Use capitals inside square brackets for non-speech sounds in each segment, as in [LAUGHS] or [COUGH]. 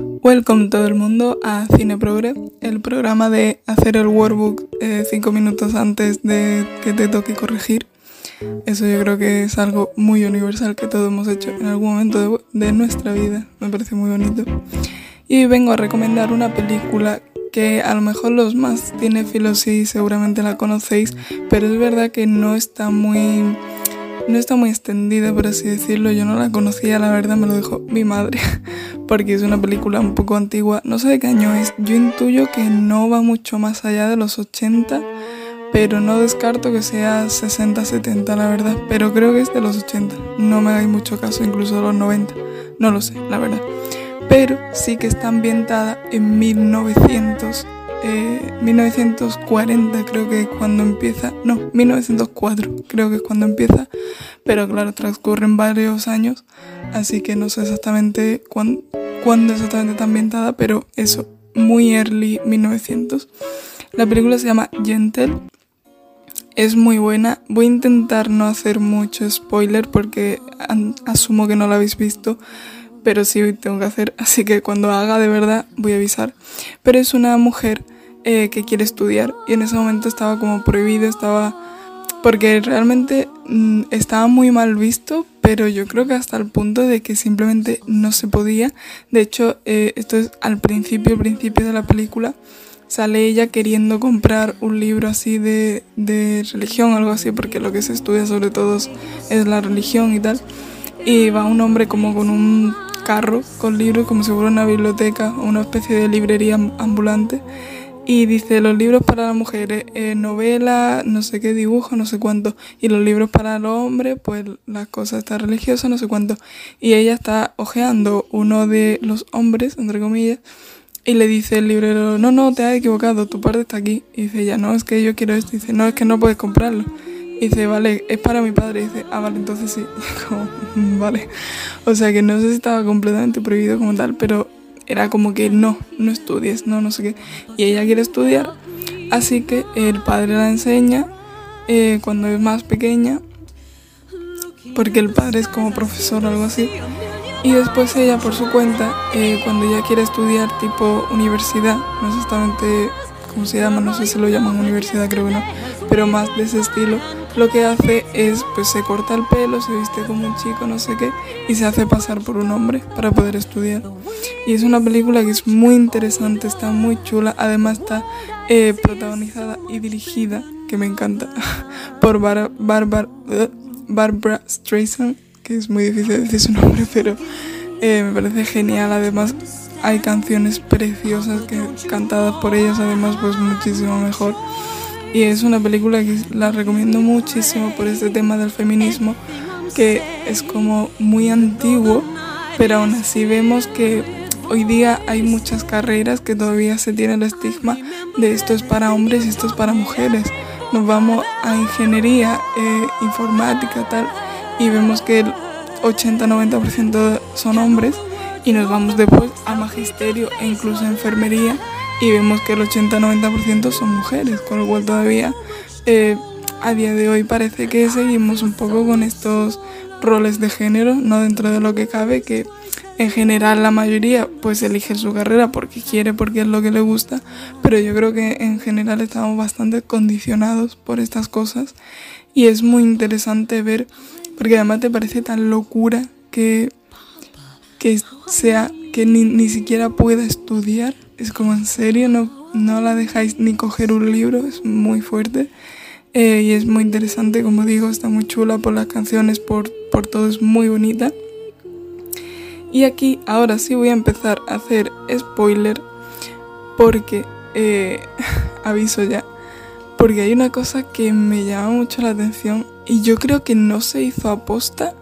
Welcome todo el mundo a Cine Progre, el programa de hacer el workbook eh, cinco minutos antes de que te toque corregir. Eso yo creo que es algo muy universal que todos hemos hecho en algún momento de, de nuestra vida. Me parece muy bonito. Y hoy vengo a recomendar una película que a lo mejor los más cinéfilos sí seguramente la conocéis, pero es verdad que no está muy no está muy extendida, por así decirlo. Yo no la conocía, la verdad me lo dijo mi madre, [LAUGHS] porque es una película un poco antigua. No sé de qué año es. Yo intuyo que no va mucho más allá de los 80, pero no descarto que sea 60, 70, la verdad. Pero creo que es de los 80. No me hagáis mucho caso, incluso de los 90. No lo sé, la verdad. Pero sí que está ambientada en 1900 1940 eh, creo que es cuando empieza, no, 1904 creo que es cuando empieza, pero claro, transcurren varios años, así que no sé exactamente cuándo, cuándo exactamente está ambientada, pero eso, muy early 1900. La película se llama Gentle, es muy buena, voy a intentar no hacer mucho spoiler porque asumo que no la habéis visto, pero sí tengo que hacer, así que cuando haga de verdad voy a avisar. Pero es una mujer eh, que quiere estudiar y en ese momento estaba como prohibido, estaba... porque realmente mm, estaba muy mal visto, pero yo creo que hasta el punto de que simplemente no se podía. De hecho, eh, esto es al principio, principio de la película, sale ella queriendo comprar un libro así de, de religión, algo así, porque lo que se estudia sobre todo es la religión y tal. Y va un hombre como con un carro con libros como si fuera una biblioteca o una especie de librería ambulante y dice los libros para las mujeres, eh, novela, no sé qué dibujo, no sé cuánto, y los libros para los hombres, pues las cosas están religiosas, no sé cuánto. Y ella está ojeando uno de los hombres, entre comillas, y le dice el librero, no, no, te has equivocado, tu parte está aquí. Y dice ella, no, es que yo quiero esto. Y dice, no, es que no puedes comprarlo. Y dice, vale, es para mi padre. Y dice, ah, vale, entonces sí. [LAUGHS] como, vale. O sea que no sé si estaba completamente prohibido como tal, pero era como que no, no estudies, no, no sé qué. Y ella quiere estudiar, así que el padre la enseña eh, cuando es más pequeña, porque el padre es como profesor o algo así. Y después ella por su cuenta, eh, cuando ella quiere estudiar tipo universidad, no exactamente cómo se llama, no sé si lo llaman universidad, creo que no, pero más de ese estilo, lo que hace es, pues se corta el pelo, se viste como un chico, no sé qué, y se hace pasar por un hombre para poder estudiar. Y es una película que es muy interesante, está muy chula, además está eh, protagonizada y dirigida, que me encanta, [LAUGHS] por Bar Barbara Streisand, que es muy difícil decir su [LAUGHS] nombre, pero eh, me parece genial, además hay canciones preciosas que cantadas por ellas, además pues muchísimo mejor. Y es una película que la recomiendo muchísimo por este tema del feminismo, que es como muy antiguo, pero aún así vemos que hoy día hay muchas carreras que todavía se tiene el estigma de esto es para hombres y esto es para mujeres. Nos vamos a ingeniería, eh, informática, tal, y vemos que el 80-90% son hombres, y nos vamos después a magisterio e incluso a enfermería y vemos que el 80-90% son mujeres, con lo cual todavía eh, a día de hoy parece que seguimos un poco con estos roles de género, no dentro de lo que cabe, que en general la mayoría pues elige su carrera porque quiere, porque es lo que le gusta, pero yo creo que en general estamos bastante condicionados por estas cosas. Y es muy interesante ver, porque además te parece tan locura que, que sea que ni, ni siquiera pueda estudiar. Es como en serio, no, no la dejáis ni coger un libro, es muy fuerte. Eh, y es muy interesante, como digo, está muy chula por las canciones, por, por todo, es muy bonita. Y aquí ahora sí voy a empezar a hacer spoiler porque, eh, [LAUGHS] aviso ya, porque hay una cosa que me llama mucho la atención y yo creo que no se hizo aposta,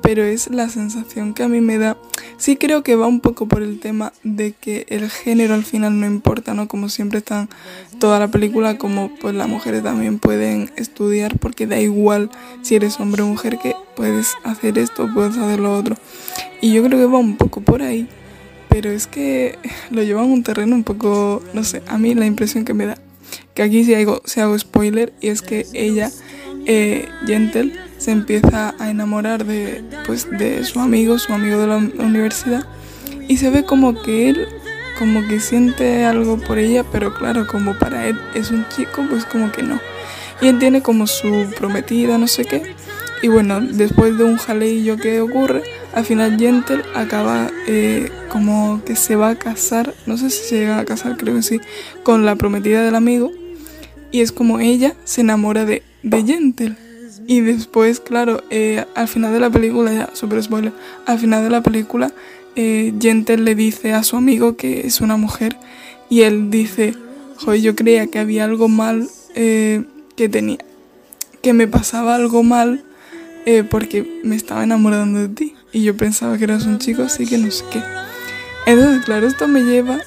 pero es la sensación que a mí me da. Sí creo que va un poco por el tema de que el género al final no importa, ¿no? Como siempre están toda la película, como pues las mujeres también pueden estudiar porque da igual si eres hombre o mujer que puedes hacer esto puedes hacer lo otro. Y yo creo que va un poco por ahí, pero es que lo llevan a un terreno un poco, no sé, a mí la impresión que me da, que aquí si hago, si hago spoiler y es que ella, eh, Gentle, se empieza a enamorar de, pues, de su amigo, su amigo de la universidad, y se ve como que él como que siente algo por ella, pero claro, como para él es un chico, pues como que no. Y él tiene como su prometida, no sé qué. Y bueno, después de un jaleillo que ocurre, al final Gentle acaba eh, como que se va a casar, no sé si se llega a casar, creo que sí, con la prometida del amigo. Y es como ella se enamora de, de Gentle. Y después, claro, eh, al final de la película, ya, super spoiler, al final de la película, eh, Gentle le dice a su amigo que es una mujer y él dice, joder, yo creía que había algo mal, eh, que tenía, que me pasaba algo mal eh, porque me estaba enamorando de ti y yo pensaba que eras un chico, así que no sé qué. Entonces, claro, esto me lleva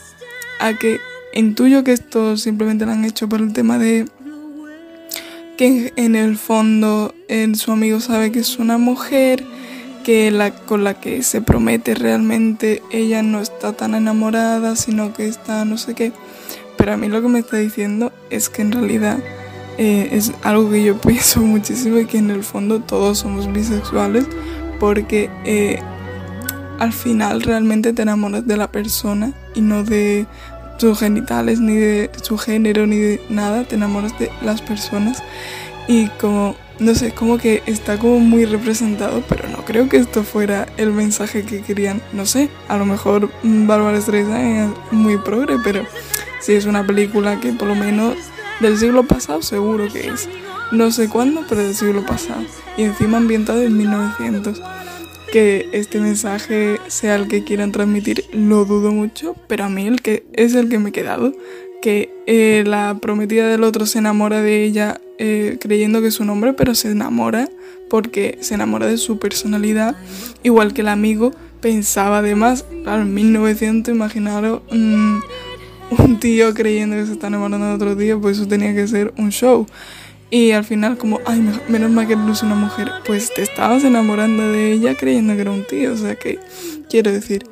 a que intuyo que esto simplemente lo han hecho por el tema de que en el fondo su amigo sabe que es una mujer que la con la que se promete realmente ella no está tan enamorada, sino que está no sé qué. Pero a mí lo que me está diciendo es que en realidad eh, es algo que yo [LAUGHS] pienso muchísimo y que en el fondo todos somos bisexuales porque eh, al final realmente te enamoras de la persona y no de sus genitales, ni de su género, ni de nada, te enamoras de las personas. Y como no sé, como que está como muy representado, pero no creo que esto fuera el mensaje que querían, no sé, a lo mejor Bárbara Streisand es muy progre, pero si es una película que por lo menos del siglo pasado seguro que es, no sé cuándo, pero del siglo pasado, y encima ambientado en 1900. Que este mensaje sea el que quieran transmitir, lo dudo mucho, pero a mí el que es el que me he quedado, que eh, la prometida del otro se enamora de ella eh, creyendo que es un hombre, pero se enamora porque se enamora de su personalidad, igual que el amigo pensaba además, claro, en 1900, imaginaros mm, un tío creyendo que se está enamorando de otro tío, pues eso tenía que ser un show. Y al final como, ay, menos mal que no es una mujer, pues te estabas enamorando de ella creyendo que era un tío, o sea que, quiero decir,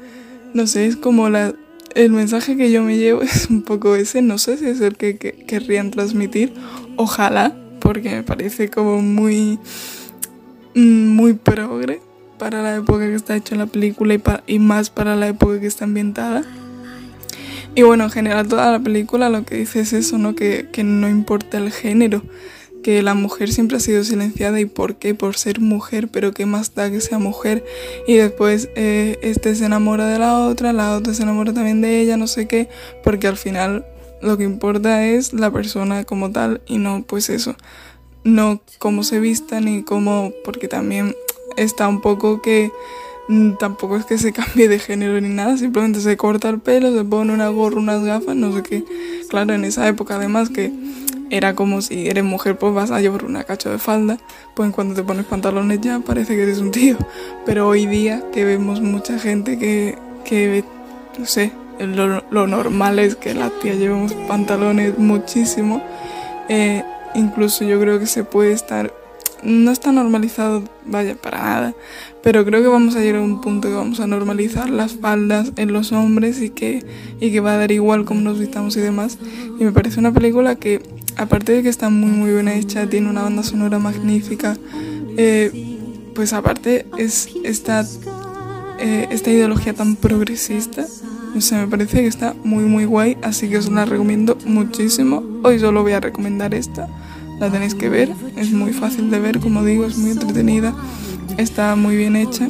no sé, es como la... El mensaje que yo me llevo [LAUGHS] es un poco ese, no sé si es el que querrían transmitir Ojalá, porque me parece como muy, mm, muy progre para la época que está hecha la película y, y más para la época que está ambientada. Y bueno, en general toda la película lo que dice es eso, ¿no? Que, que, no importa el género, que la mujer siempre ha sido silenciada y por qué, por ser mujer, pero qué más da que sea mujer. Y después eh, este se enamora de la otra, la otra se enamora también de ella, no sé qué, porque al final lo que importa es la persona como tal y no pues eso, no cómo se vista ni cómo, porque también está un poco que mm, tampoco es que se [LAUGHS] cambie de género ni nada, simplemente se corta el pelo, se pone una gorra, unas gafas, no sé qué. Claro, en esa época además que era como si eres mujer pues vas a llevar una cacho de falda, pues cuando te pones pantalones ya parece que eres un tío. Pero hoy día que vemos mucha gente que, que no sé, lo, normal es que las tías llevemos pantalones muchísimo. Eh, incluso yo creo que se puede estar, no está normalizado, vaya, para nada, pero creo que vamos a llegar a un punto que vamos a normalizar las faldas en los hombres y que, y que va a dar igual cómo nos vistamos y demás. Y me parece una película que, aparte de que está muy muy bien hecha, tiene una banda sonora magnífica, eh, pues aparte es esta, eh, esta ideología tan progresista no sé, me parece que está muy muy guay, así que os la recomiendo muchísimo. Hoy solo voy a recomendar esta, la tenéis que ver, es muy fácil de ver, como digo, es muy entretenida, está muy bien hecha.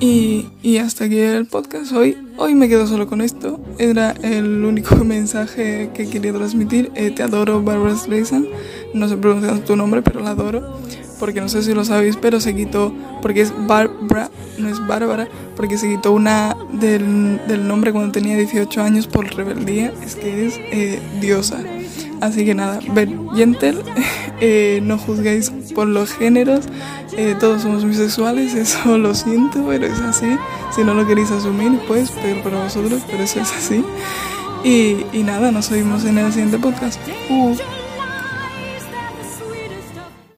Y, y hasta aquí el podcast hoy. Hoy me quedo solo con esto. Era el único [LAUGHS] mensaje que quería transmitir. Eh, te adoro, Barbara Streisand. No sé pronunciar tu nombre, pero la adoro porque no sé si lo sabéis, pero se quitó, porque es Barbara, no es Bárbara, porque se quitó una del, del nombre cuando tenía 18 años por rebeldía, es que es eh, diosa. Así que nada, ver Gentle, [LAUGHS] eh, no juzguéis por los géneros, eh, todos somos bisexuales, [LAUGHS] eso lo siento, pero es así. Si no lo queréis asumir, pues peor para vosotros, pero eso es así. Y, y nada, nos oímos en el siguiente podcast. Uh.